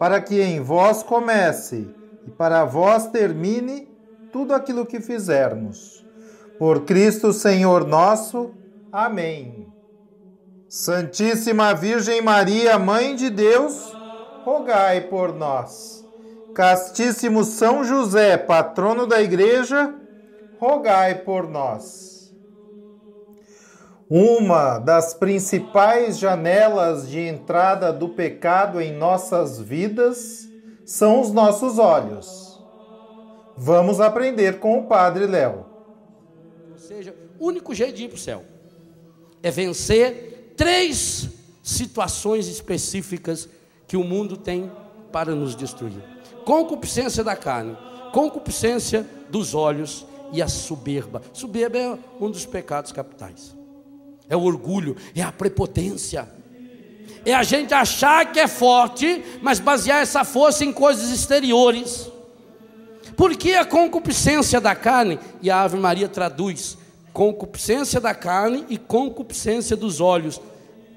para que em vós comece e para vós termine tudo aquilo que fizermos. Por Cristo Senhor nosso. Amém. Santíssima Virgem Maria, Mãe de Deus, rogai por nós. Castíssimo São José, patrono da Igreja, rogai por nós. Uma das principais janelas de entrada do pecado em nossas vidas são os nossos olhos. Vamos aprender com o Padre Léo. Ou seja, o único jeito de ir para o céu é vencer três situações específicas que o mundo tem para nos destruir: concupiscência da carne, concupiscência dos olhos e a soberba. Soberba é um dos pecados capitais é o orgulho, é a prepotência. É a gente achar que é forte, mas basear essa força em coisas exteriores. Porque a concupiscência da carne, e a Ave Maria traduz concupiscência da carne e concupiscência dos olhos.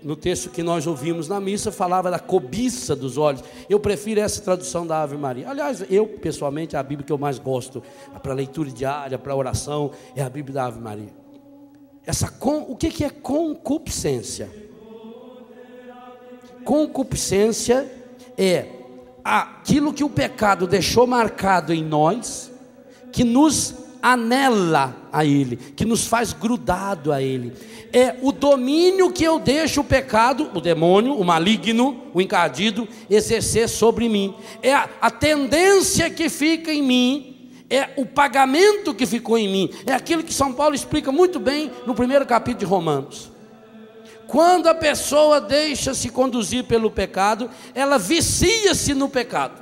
No texto que nós ouvimos na missa, falava da cobiça dos olhos. Eu prefiro essa tradução da Ave Maria. Aliás, eu, pessoalmente, é a Bíblia que eu mais gosto para leitura diária, para oração, é a Bíblia da Ave Maria. Essa o que, que é concupiscência? Concupiscência é aquilo que o pecado deixou marcado em nós, que nos anela a Ele, que nos faz grudado a Ele. É o domínio que eu deixo o pecado, o demônio, o maligno, o encardido, exercer sobre mim. É a, a tendência que fica em mim é o pagamento que ficou em mim. É aquilo que São Paulo explica muito bem no primeiro capítulo de Romanos. Quando a pessoa deixa se conduzir pelo pecado, ela vicia-se no pecado.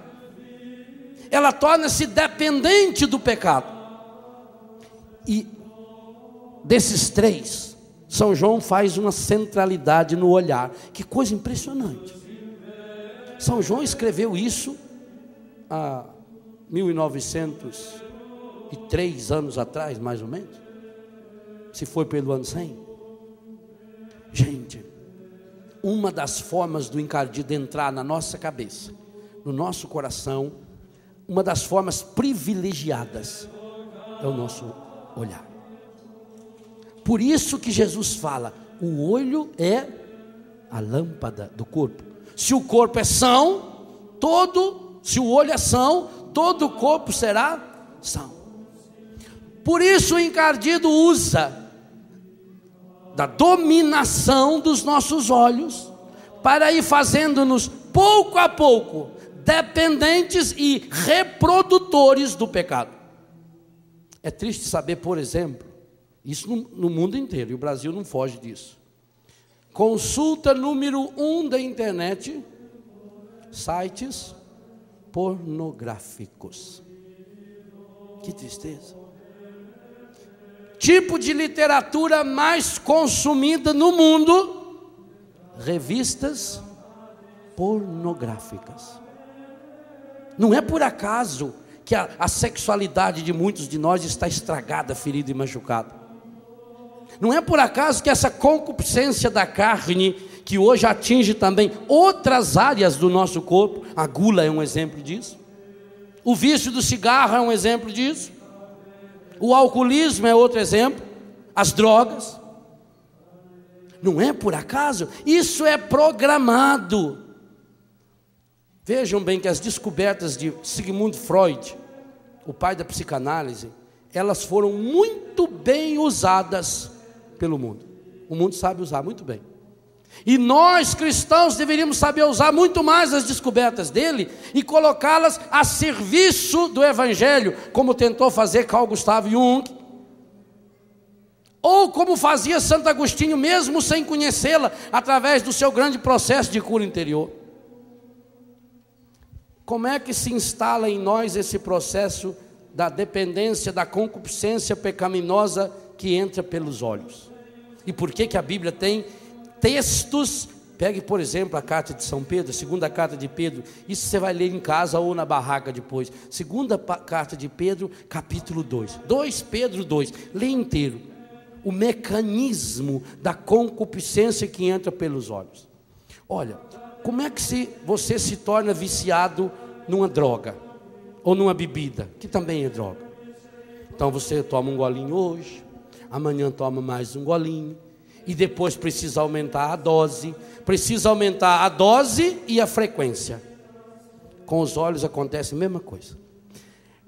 Ela torna-se dependente do pecado. E desses três, São João faz uma centralidade no olhar. Que coisa impressionante. São João escreveu isso há 1903 anos atrás, mais ou menos, se foi pelo ano 100. Gente, uma das formas do encardido entrar na nossa cabeça, no nosso coração, uma das formas privilegiadas é o nosso olhar. Por isso que Jesus fala: o olho é a lâmpada do corpo. Se o corpo é são, todo, se o olho é são, todo o corpo será são. Por isso o encardido usa da dominação dos nossos olhos para ir fazendo-nos pouco a pouco dependentes e reprodutores do pecado. É triste saber, por exemplo, isso no, no mundo inteiro, e o Brasil não foge disso. Consulta número um da internet, sites pornográficos. Que tristeza. Tipo de literatura mais consumida no mundo: revistas pornográficas. Não é por acaso que a, a, sexualidade de muitos de nós está estragada, ferida e machucada. Não é por acaso que essa concupiscência da carne que hoje atinge também outras áreas do nosso corpo. A gula é um exemplo disso. O vício do cigarro é um exemplo disso. O alcoolismo é outro exemplo. As drogas. Não é por acaso, isso é programado. Vejam bem que as descobertas de Sigmund Freud, o pai da psicanálise, elas foram muito bem usadas pelo mundo. O mundo sabe usar muito bem. E nós cristãos deveríamos saber usar muito mais as descobertas dele e colocá-las a serviço do Evangelho, como tentou fazer Carl Gustav Jung, ou como fazia Santo Agostinho, mesmo sem conhecê-la, através do seu grande processo de cura interior. Como é que se instala em nós esse processo da dependência, da concupiscência pecaminosa que entra pelos olhos? E por que, que a Bíblia tem textos? Pegue, por exemplo, a carta de São Pedro, a segunda carta de Pedro, isso você vai ler em casa ou na barraca depois. Segunda carta de Pedro, capítulo 2. 2 Pedro 2, lê inteiro o mecanismo da concupiscência que entra pelos olhos. Olha, como é que se, você se torna viciado numa droga ou numa bebida, que também é droga? Então você toma um golinho hoje, amanhã toma mais um golinho, e depois precisa aumentar a dose, precisa aumentar a dose e a frequência. Com os olhos acontece a mesma coisa.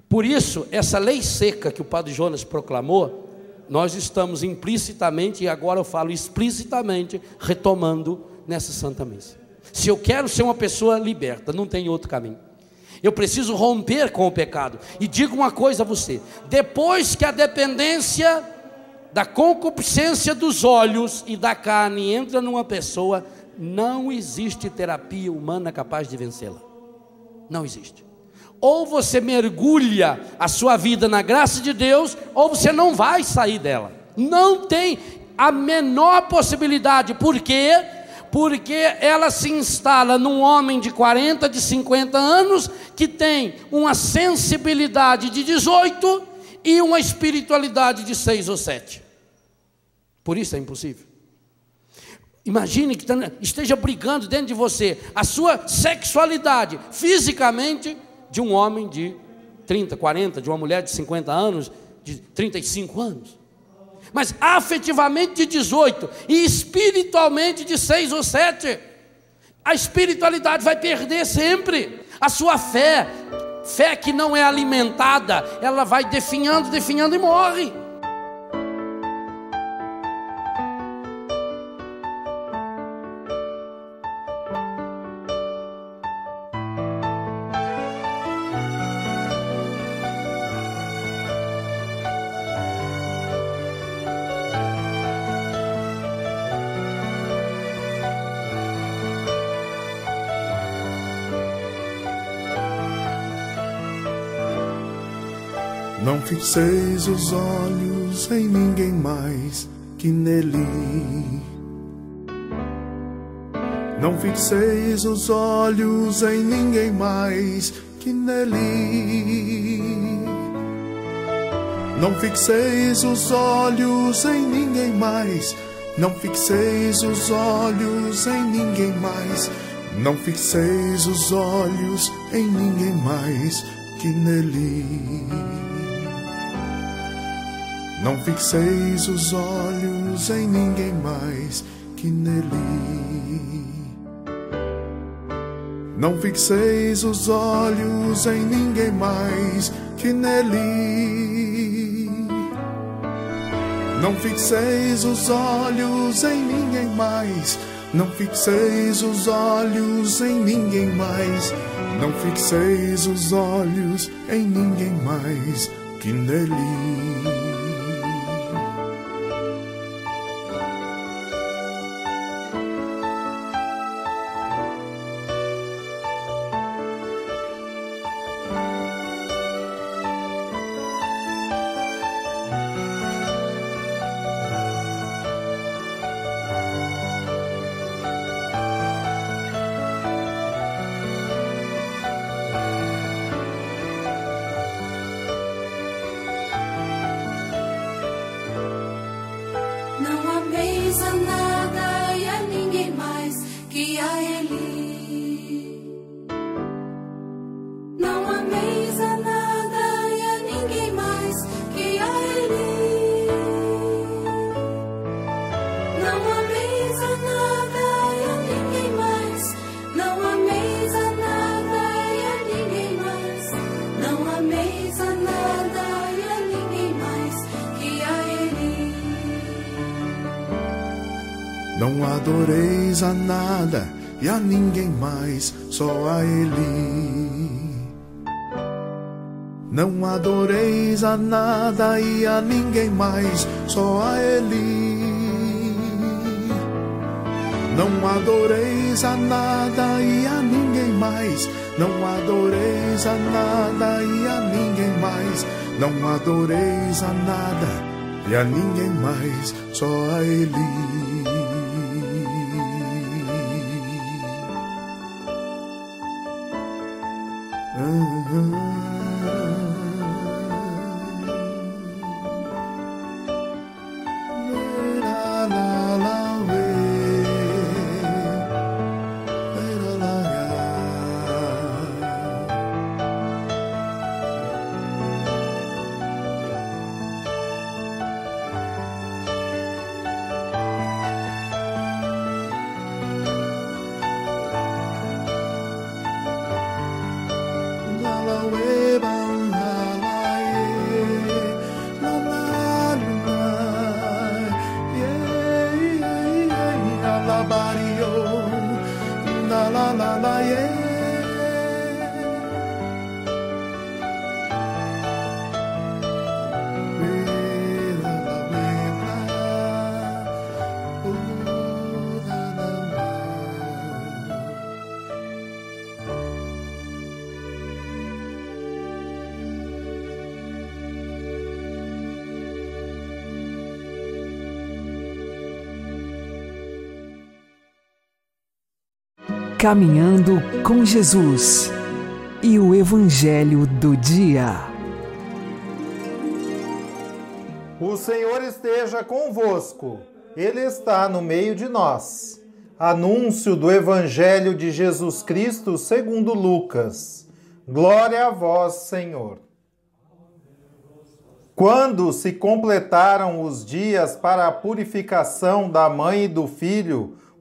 Por isso, essa lei seca que o Padre Jonas proclamou, nós estamos implicitamente, e agora eu falo explicitamente, retomando nessa Santa Missa. Se eu quero ser uma pessoa liberta, não tem outro caminho. Eu preciso romper com o pecado. E digo uma coisa a você: depois que a dependência da concupiscência dos olhos e da carne entra numa pessoa, não existe terapia humana capaz de vencê-la. Não existe ou você mergulha a sua vida na graça de Deus, ou você não vai sair dela. Não tem a menor possibilidade. Por quê? Porque ela se instala num homem de 40, de 50 anos, que tem uma sensibilidade de 18 e uma espiritualidade de 6 ou 7. Por isso é impossível. Imagine que esteja brigando dentro de você a sua sexualidade, fisicamente, de um homem de 30, 40, de uma mulher de 50 anos, de 35 anos. Mas afetivamente de 18 e espiritualmente de 6 ou 7. A espiritualidade vai perder sempre. A sua fé, fé que não é alimentada, ela vai definhando, definhando e morre. Não fixeis os olhos em ninguém mais que nele. Não fixeis os olhos em ninguém mais que nele. Não fixeis os olhos em ninguém mais. Não fixeis os olhos em ninguém mais. Não fixeis os olhos em ninguém mais que nele. Não fixeis os olhos em ninguém mais que nele. Não fixeis os olhos em ninguém mais que nele. Não fixeis os olhos em ninguém mais. Não fixeis os olhos em ninguém mais. Não fixeis os olhos em ninguém mais que nele. Adoreis a nada e a ninguém mais, só a Ele. Não adoreis a nada e a ninguém mais, só a Ele. Não adoreis a nada e a ninguém mais, não adoreis a nada e a ninguém mais, não adoreis a nada e a ninguém mais, só a Ele. Caminhando com Jesus e o Evangelho do Dia. O Senhor esteja convosco, Ele está no meio de nós. Anúncio do Evangelho de Jesus Cristo segundo Lucas. Glória a vós, Senhor. Quando se completaram os dias para a purificação da mãe e do filho,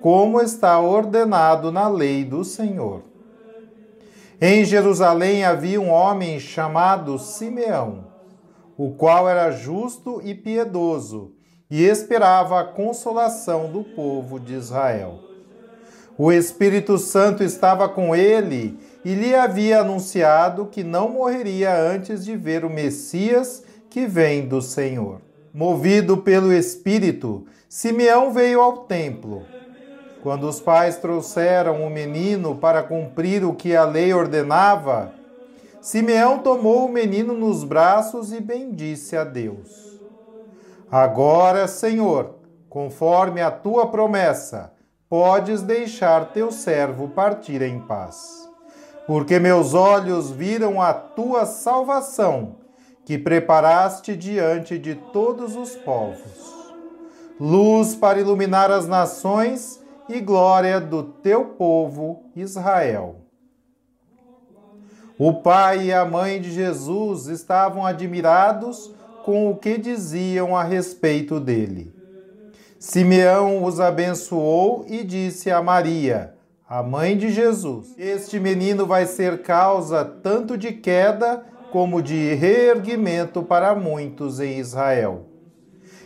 como está ordenado na lei do Senhor. Em Jerusalém havia um homem chamado Simeão, o qual era justo e piedoso e esperava a consolação do povo de Israel. O Espírito Santo estava com ele e lhe havia anunciado que não morreria antes de ver o Messias que vem do Senhor. Movido pelo Espírito, Simeão veio ao templo quando os pais trouxeram o menino para cumprir o que a lei ordenava, Simeão tomou o menino nos braços e bendisse a Deus. Agora, Senhor, conforme a tua promessa, podes deixar teu servo partir em paz. Porque meus olhos viram a tua salvação, que preparaste diante de todos os povos. Luz para iluminar as nações e glória do teu povo Israel. O pai e a mãe de Jesus estavam admirados com o que diziam a respeito dele. Simeão os abençoou e disse a Maria, a mãe de Jesus: Este menino vai ser causa tanto de queda como de reerguimento para muitos em Israel.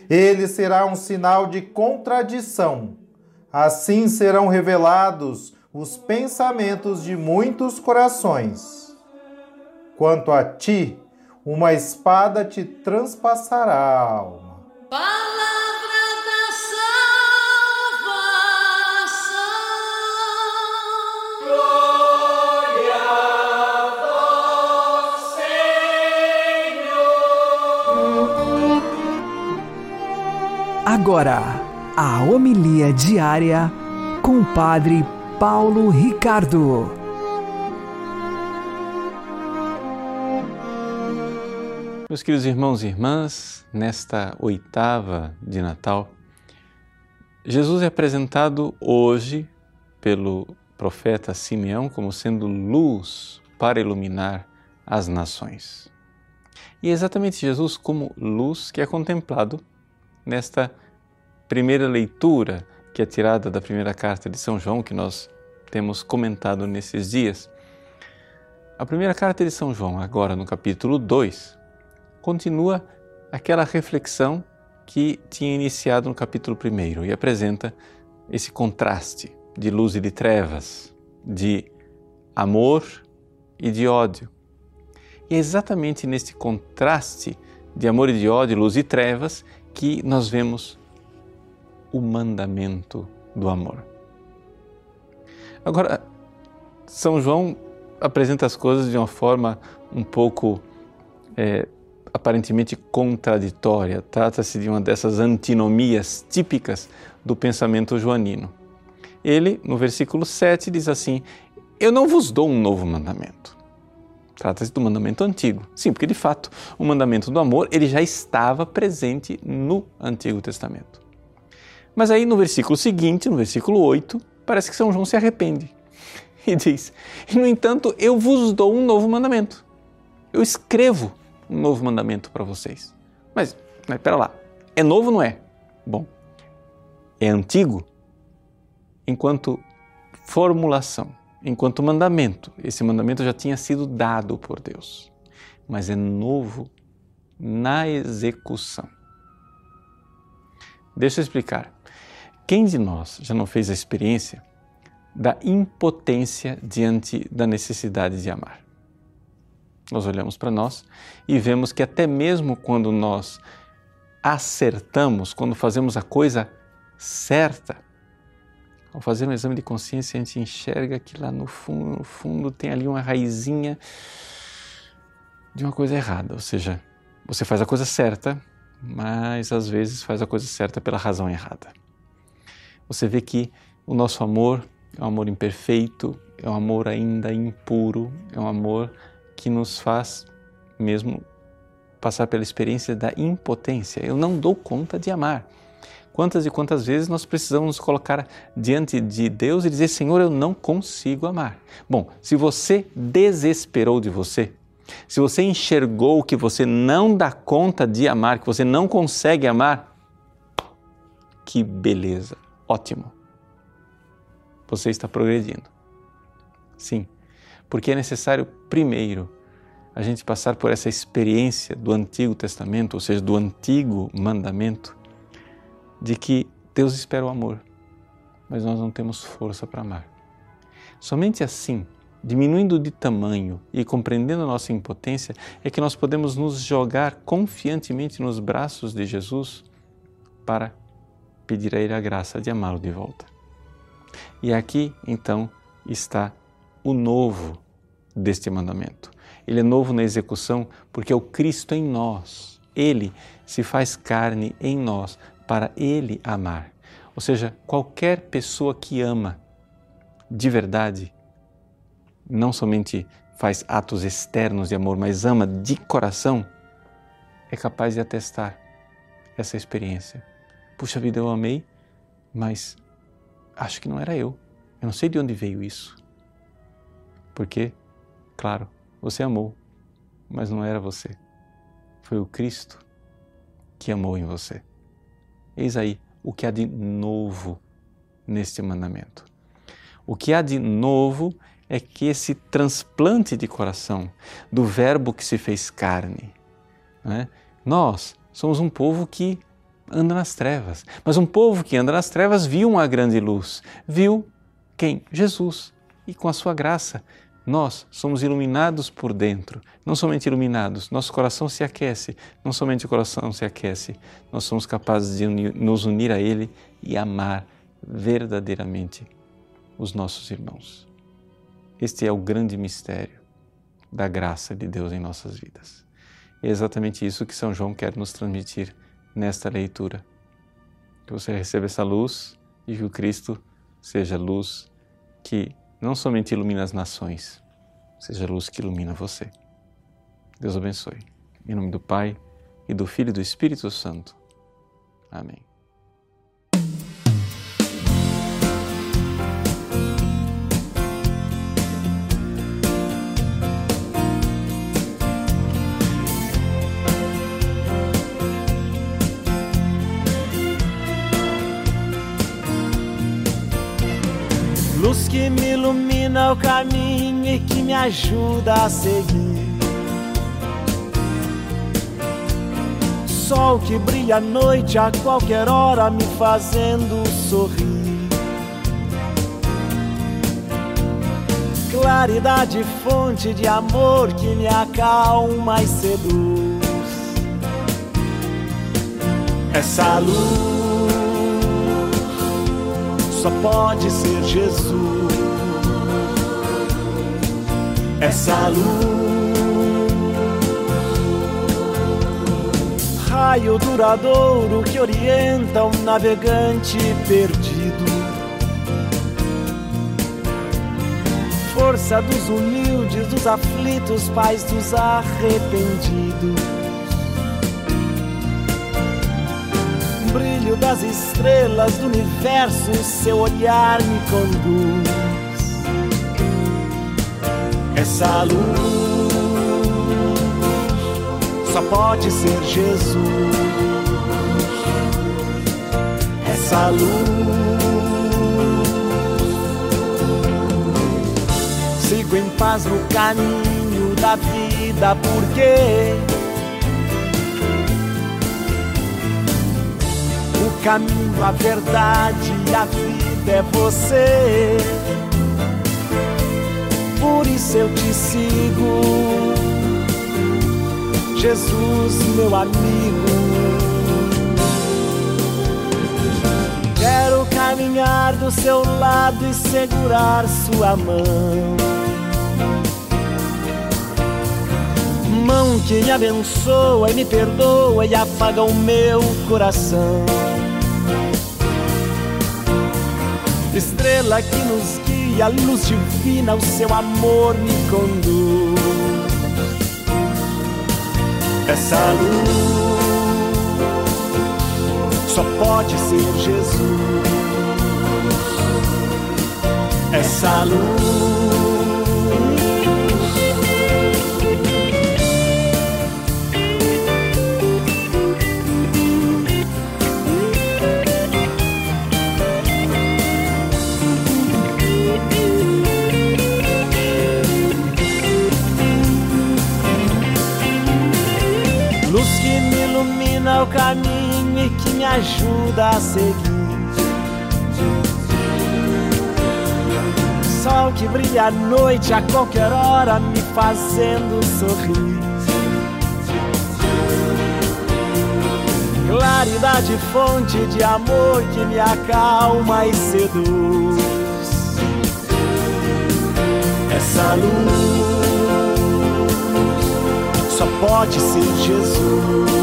Ele será um sinal de contradição Assim serão revelados os pensamentos de muitos corações. Quanto a ti, uma espada te transpassará a alma. Palavra da salvação. Glória a vós, Senhor. Agora a homilia diária com o Padre Paulo Ricardo. Meus queridos irmãos e irmãs, nesta oitava de Natal, Jesus é apresentado hoje pelo profeta Simeão como sendo luz para iluminar as nações. E é exatamente Jesus como luz que é contemplado nesta primeira leitura que é tirada da primeira carta de São João que nós temos comentado nesses dias. A primeira carta de São João, agora no capítulo 2, continua aquela reflexão que tinha iniciado no capítulo 1 e apresenta esse contraste de luz e de trevas, de amor e de ódio. E é exatamente neste contraste de amor e de ódio, luz e trevas, que nós vemos o mandamento do amor. Agora, São João apresenta as coisas de uma forma um pouco é, aparentemente contraditória. Trata-se de uma dessas antinomias típicas do pensamento joanino. Ele, no versículo 7, diz assim: Eu não vos dou um novo mandamento. Trata-se do mandamento antigo. Sim, porque de fato o mandamento do amor ele já estava presente no Antigo Testamento. Mas aí no versículo seguinte, no versículo 8, parece que São João se arrepende e diz: No entanto, eu vos dou um novo mandamento. Eu escrevo um novo mandamento para vocês. Mas, mas pera lá, é novo não é? Bom, é antigo enquanto formulação, enquanto mandamento. Esse mandamento já tinha sido dado por Deus, mas é novo na execução. Deixa eu explicar. Quem de nós já não fez a experiência da impotência diante da necessidade de amar? Nós olhamos para nós e vemos que até mesmo quando nós acertamos, quando fazemos a coisa certa, ao fazer um exame de consciência, a gente enxerga que lá no fundo, no fundo tem ali uma raizinha de uma coisa errada. Ou seja, você faz a coisa certa, mas às vezes faz a coisa certa pela razão errada. Você vê que o nosso amor é um amor imperfeito, é um amor ainda impuro, é um amor que nos faz mesmo passar pela experiência da impotência. Eu não dou conta de amar. Quantas e quantas vezes nós precisamos nos colocar diante de Deus e dizer: Senhor, eu não consigo amar. Bom, se você desesperou de você, se você enxergou que você não dá conta de amar, que você não consegue amar, que beleza, ótimo. Você está progredindo. Sim, porque é necessário primeiro a gente passar por essa experiência do Antigo Testamento, ou seja, do antigo mandamento, de que Deus espera o amor, mas nós não temos força para amar. Somente assim, diminuindo de tamanho e compreendendo a nossa impotência, é que nós podemos nos jogar confiantemente nos braços de Jesus para pedir a Ele a graça de amá-lo de volta. E aqui, então, está o novo deste mandamento. Ele é novo na execução porque é o Cristo em nós. Ele se faz carne em nós para Ele amar. Ou seja, qualquer pessoa que ama de verdade, não somente faz atos externos de amor, mas ama de coração, é capaz de atestar essa experiência. Puxa vida, eu amei, mas acho que não era eu. Eu não sei de onde veio isso. Porque, claro, você amou, mas não era você. Foi o Cristo que amou em você. Eis aí o que há de novo neste mandamento. O que há de novo é que esse transplante de coração do Verbo que se fez carne. Né? Nós somos um povo que anda nas trevas, mas um povo que anda nas trevas viu uma grande luz. Viu quem? Jesus. E com a sua graça nós somos iluminados por dentro, não somente iluminados, nosso coração se aquece, não somente o coração se aquece, nós somos capazes de nos unir a Ele e amar verdadeiramente os nossos irmãos. Este é o grande mistério da graça de Deus em nossas vidas. É exatamente isso que São João quer nos transmitir nesta leitura. Que você receba essa luz e que o Cristo seja luz que não somente ilumina as nações, seja luz que ilumina você. Deus abençoe. Em nome do Pai, e do Filho e do Espírito Santo. Amém. Luz que me ilumina o caminho e que me ajuda a seguir. Sol que brilha à noite a qualquer hora, me fazendo sorrir. Claridade, fonte de amor que me acalma e seduz. Essa luz só pode ser Jesus. Essa luz, raio duradouro que orienta um navegante perdido. Força dos humildes, dos aflitos, paz dos arrependidos. Brilho das estrelas do universo, seu olhar me conduz. Essa luz só pode ser Jesus. Essa luz sigo em paz no caminho da vida, porque caminho, a verdade e a vida é você. Por isso eu te sigo, Jesus, meu amigo. Quero caminhar do seu lado e segurar sua mão. Mão que me abençoa e me perdoa e apaga o meu coração. Estrela que nos guia, luz divina, o seu amor me conduz. Essa luz só pode ser Jesus. Essa luz. Caminho e que me ajuda a seguir. Sol que brilha à noite a qualquer hora, me fazendo sorrir. Claridade, fonte de amor que me acalma e seduz. Essa luz só pode ser Jesus.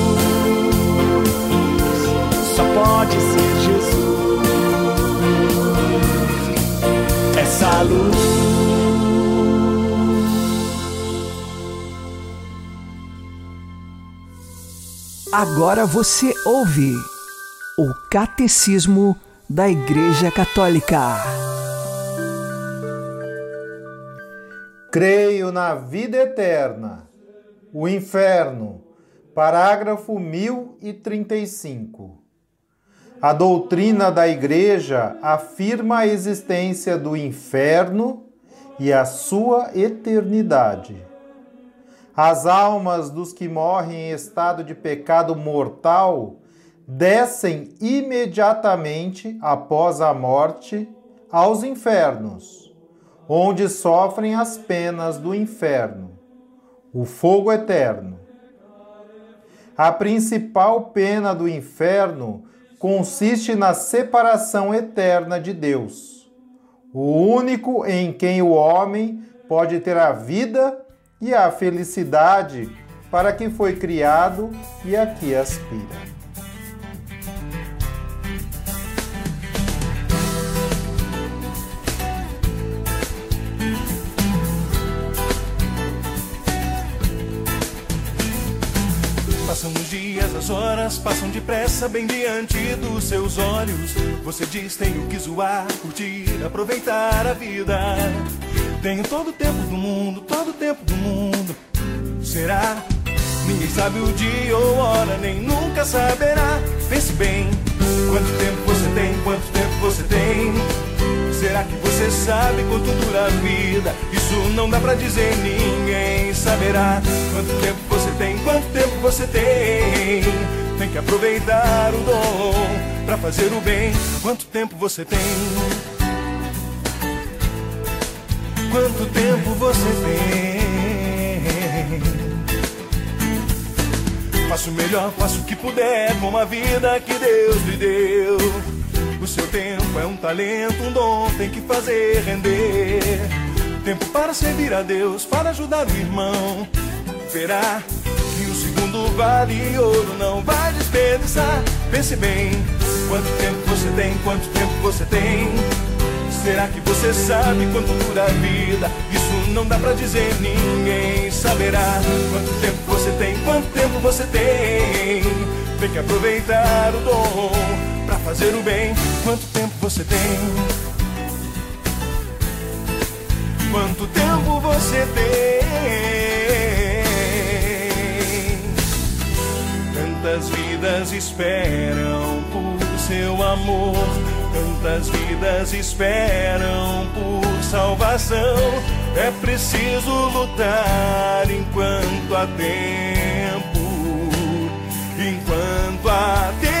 pode ser Jesus. Essa luz. Agora você ouve o Catecismo da Igreja Católica. Creio na vida eterna. O inferno. Parágrafo 1035. A doutrina da Igreja afirma a existência do inferno e a sua eternidade. As almas dos que morrem em estado de pecado mortal descem imediatamente após a morte aos infernos, onde sofrem as penas do inferno, o fogo eterno. A principal pena do inferno consiste na separação eterna de Deus, o único em quem o homem pode ter a vida e a felicidade para que foi criado e a que aspira. As horas passam depressa bem diante dos seus olhos. Você diz: Tenho que zoar, curtir, aproveitar a vida. Tenho todo o tempo do mundo, todo o tempo do mundo. Será? Ninguém sabe o dia ou hora, nem nunca saberá. Pense bem: quanto tempo você tem, quanto tempo você tem. Será que você sabe quanto dura a vida? Isso não dá pra dizer, ninguém saberá. Quanto tempo você tem, quanto tempo você tem. Tem que aproveitar o dom pra fazer o bem. Quanto tempo você tem? Quanto tempo você tem? Faça o melhor, faça o que puder com a vida que Deus lhe deu. O seu tempo é um talento, um dom, tem que fazer render. Tempo para servir a Deus, para ajudar o irmão. Verá que o segundo vale ouro, não vai desperdiçar. Pense bem, quanto tempo você tem, quanto tempo você tem. Será que você sabe quanto dura a vida? Isso não dá pra dizer, ninguém saberá. Quanto tempo você tem, quanto tempo você tem. Tem que aproveitar o dom fazer o bem. Quanto tempo você tem? Quanto tempo você tem? Tantas vidas esperam por seu amor. Tantas vidas esperam por salvação. É preciso lutar enquanto há tempo. Enquanto há tempo.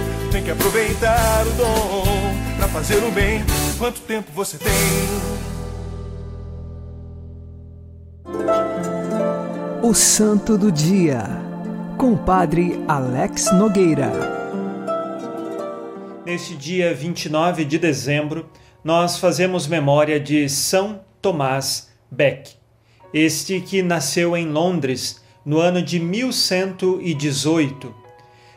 Tem que aproveitar o dom pra fazer o bem. Quanto tempo você tem? O Santo do Dia, com o Padre Alex Nogueira. Neste dia 29 de dezembro, nós fazemos memória de São Tomás Beck, este que nasceu em Londres no ano de 1118.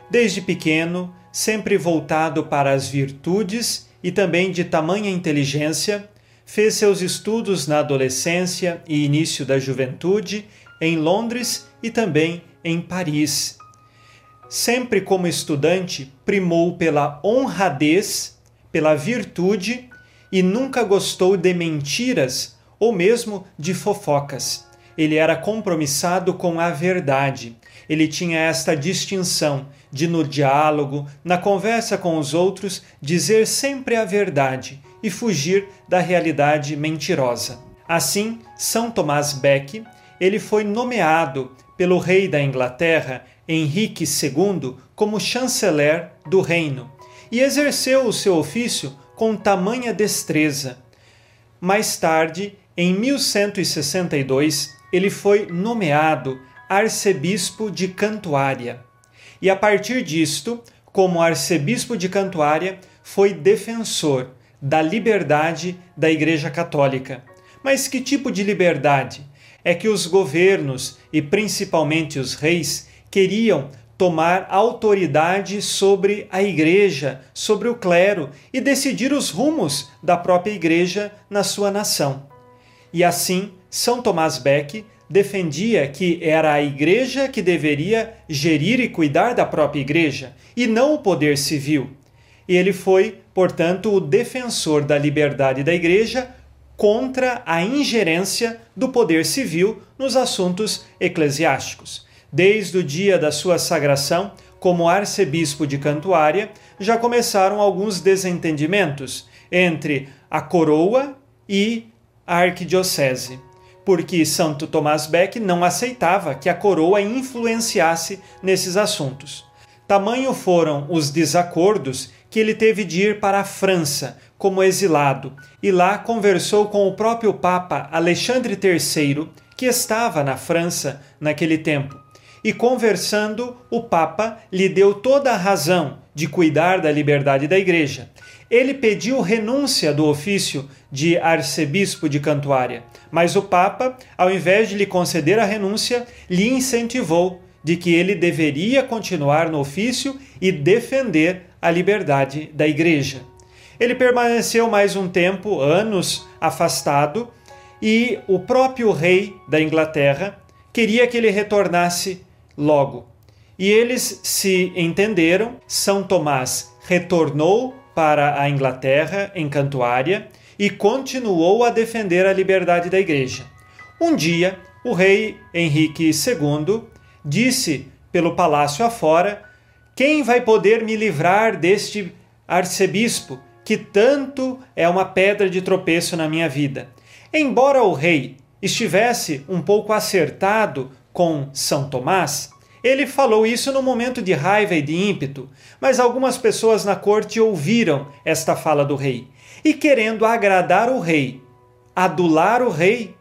Desde pequeno, sempre voltado para as virtudes e também de tamanha inteligência, fez seus estudos na adolescência e início da juventude em Londres e também em Paris. Sempre como estudante, primou pela honradez, pela virtude e nunca gostou de mentiras ou mesmo de fofocas. Ele era compromissado com a verdade. Ele tinha esta distinção de, no diálogo, na conversa com os outros, dizer sempre a verdade e fugir da realidade mentirosa. Assim, São Tomás Beck, ele foi nomeado pelo rei da Inglaterra, Henrique II, como chanceler do reino e exerceu o seu ofício com tamanha destreza. Mais tarde, em 1162, ele foi nomeado arcebispo de Cantuária. E a partir disto, como arcebispo de Cantuária, foi defensor da liberdade da Igreja Católica. Mas que tipo de liberdade? É que os governos e principalmente os reis queriam tomar autoridade sobre a igreja, sobre o clero e decidir os rumos da própria igreja na sua nação. E assim, São Tomás Beck defendia que era a igreja que deveria gerir e cuidar da própria igreja e não o poder civil. E ele foi, portanto, o defensor da liberdade da igreja contra a ingerência do poder civil nos assuntos eclesiásticos. Desde o dia da sua sagração, como arcebispo de Cantuária, já começaram alguns desentendimentos entre a coroa e a arquidiocese. Porque Santo Tomás Beck não aceitava que a coroa influenciasse nesses assuntos. Tamanho foram os desacordos que ele teve de ir para a França como exilado e lá conversou com o próprio Papa Alexandre III, que estava na França naquele tempo. E conversando, o Papa lhe deu toda a razão de cuidar da liberdade da Igreja. Ele pediu renúncia do ofício de arcebispo de Cantuária, mas o Papa, ao invés de lhe conceder a renúncia, lhe incentivou de que ele deveria continuar no ofício e defender a liberdade da Igreja. Ele permaneceu mais um tempo, anos, afastado, e o próprio rei da Inglaterra queria que ele retornasse logo. E eles se entenderam. São Tomás retornou para a Inglaterra, em Cantuária, e continuou a defender a liberdade da igreja. Um dia, o rei Henrique II disse pelo palácio afora: Quem vai poder me livrar deste arcebispo que tanto é uma pedra de tropeço na minha vida? Embora o rei estivesse um pouco acertado com São Tomás, ele falou isso no momento de raiva e de ímpeto, mas algumas pessoas na corte ouviram esta fala do rei e, querendo agradar o rei, adular o rei,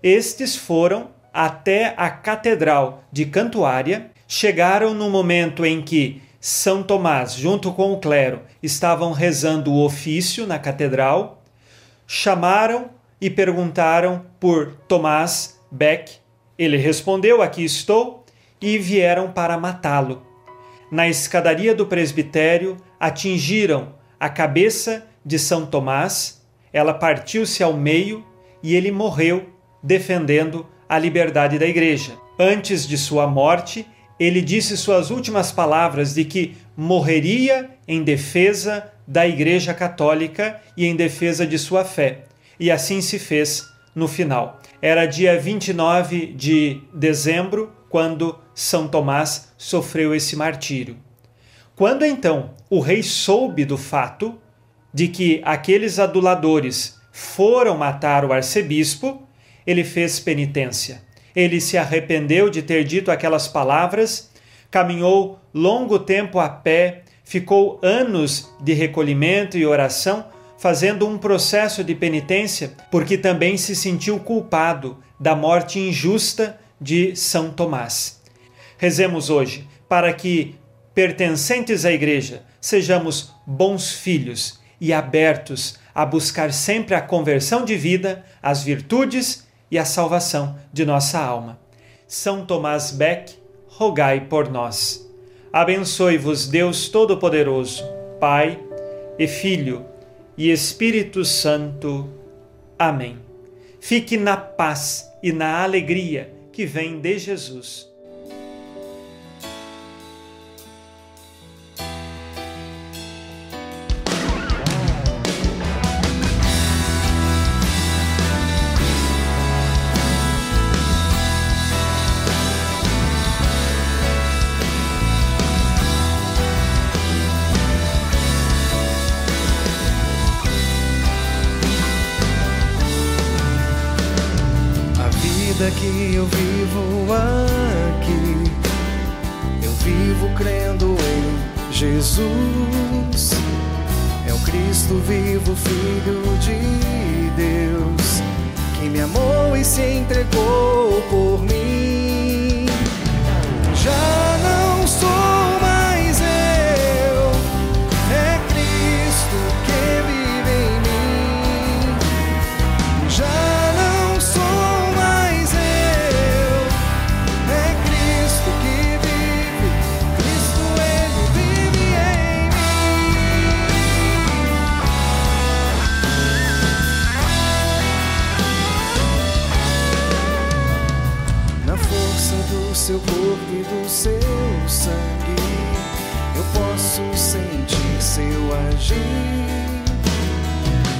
estes foram até a catedral de Cantuária, chegaram no momento em que São Tomás, junto com o clero, estavam rezando o ofício na catedral, chamaram e perguntaram por Tomás Beck. Ele respondeu: Aqui estou e vieram para matá-lo. Na escadaria do presbitério, atingiram a cabeça de São Tomás, ela partiu-se ao meio e ele morreu defendendo a liberdade da igreja. Antes de sua morte, ele disse suas últimas palavras de que morreria em defesa da Igreja Católica e em defesa de sua fé. E assim se fez no final. Era dia 29 de dezembro quando São Tomás sofreu esse martírio. Quando então o rei soube do fato de que aqueles aduladores foram matar o arcebispo, ele fez penitência. Ele se arrependeu de ter dito aquelas palavras, caminhou longo tempo a pé, ficou anos de recolhimento e oração, fazendo um processo de penitência, porque também se sentiu culpado da morte injusta de São Tomás. Rezemos hoje para que, pertencentes à Igreja, sejamos bons filhos e abertos a buscar sempre a conversão de vida, as virtudes e a salvação de nossa alma. São Tomás Beck, rogai por nós. Abençoe-vos Deus Todo-Poderoso, Pai e Filho e Espírito Santo. Amém. Fique na paz e na alegria que vem de Jesus. Jesus. É o Cristo vivo, Filho de Deus, que me amou e se entregou por mim. Já não sou seu agir.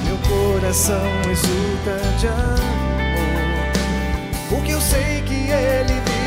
Meu coração exulta de amor, porque eu sei que Ele vive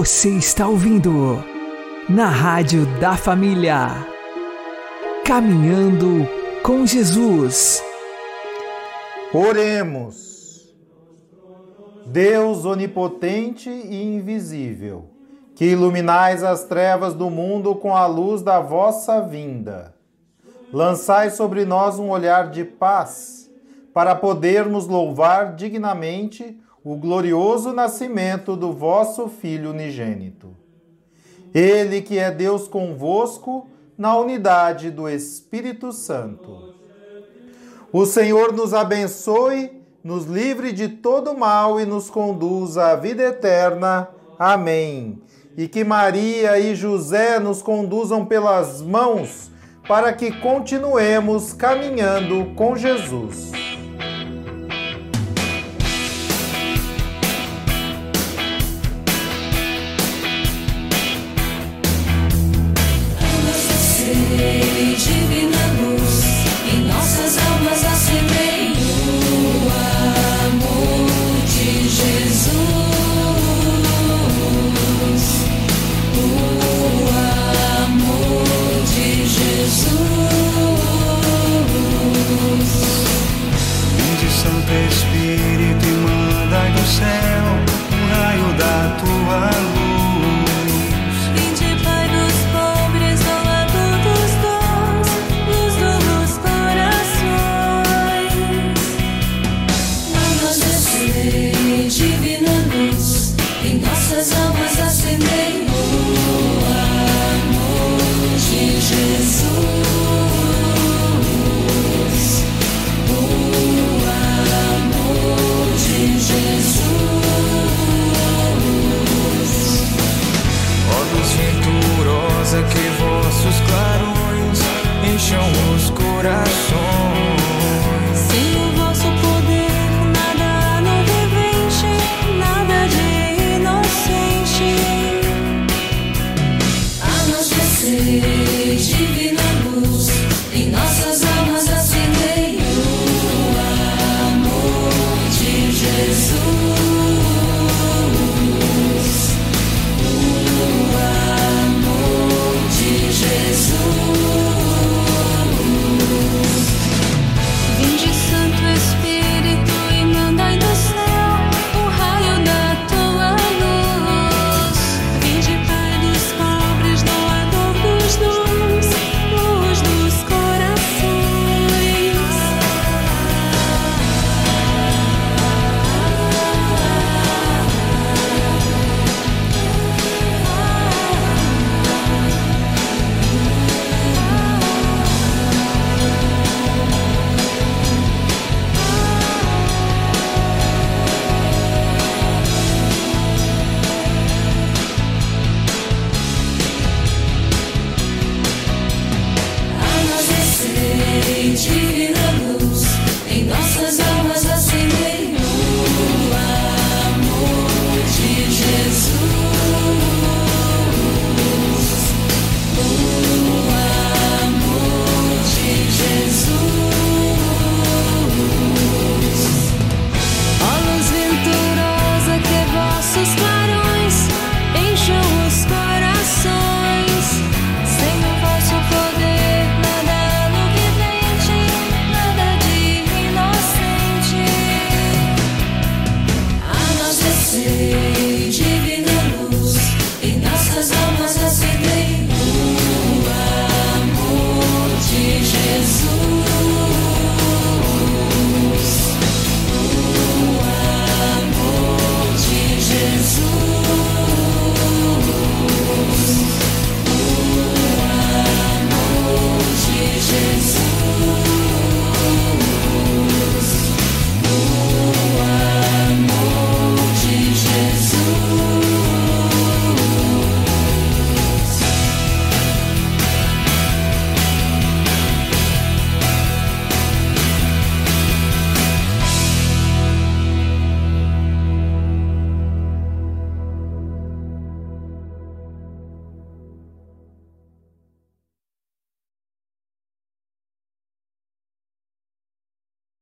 Você está ouvindo na Rádio da Família. Caminhando com Jesus. Oremos. Deus onipotente e invisível, que iluminais as trevas do mundo com a luz da vossa vinda. Lançai sobre nós um olhar de paz, para podermos louvar dignamente o glorioso nascimento do vosso Filho unigênito. Ele que é Deus convosco na unidade do Espírito Santo. O Senhor nos abençoe, nos livre de todo mal e nos conduza à vida eterna. Amém. E que Maria e José nos conduzam pelas mãos para que continuemos caminhando com Jesus.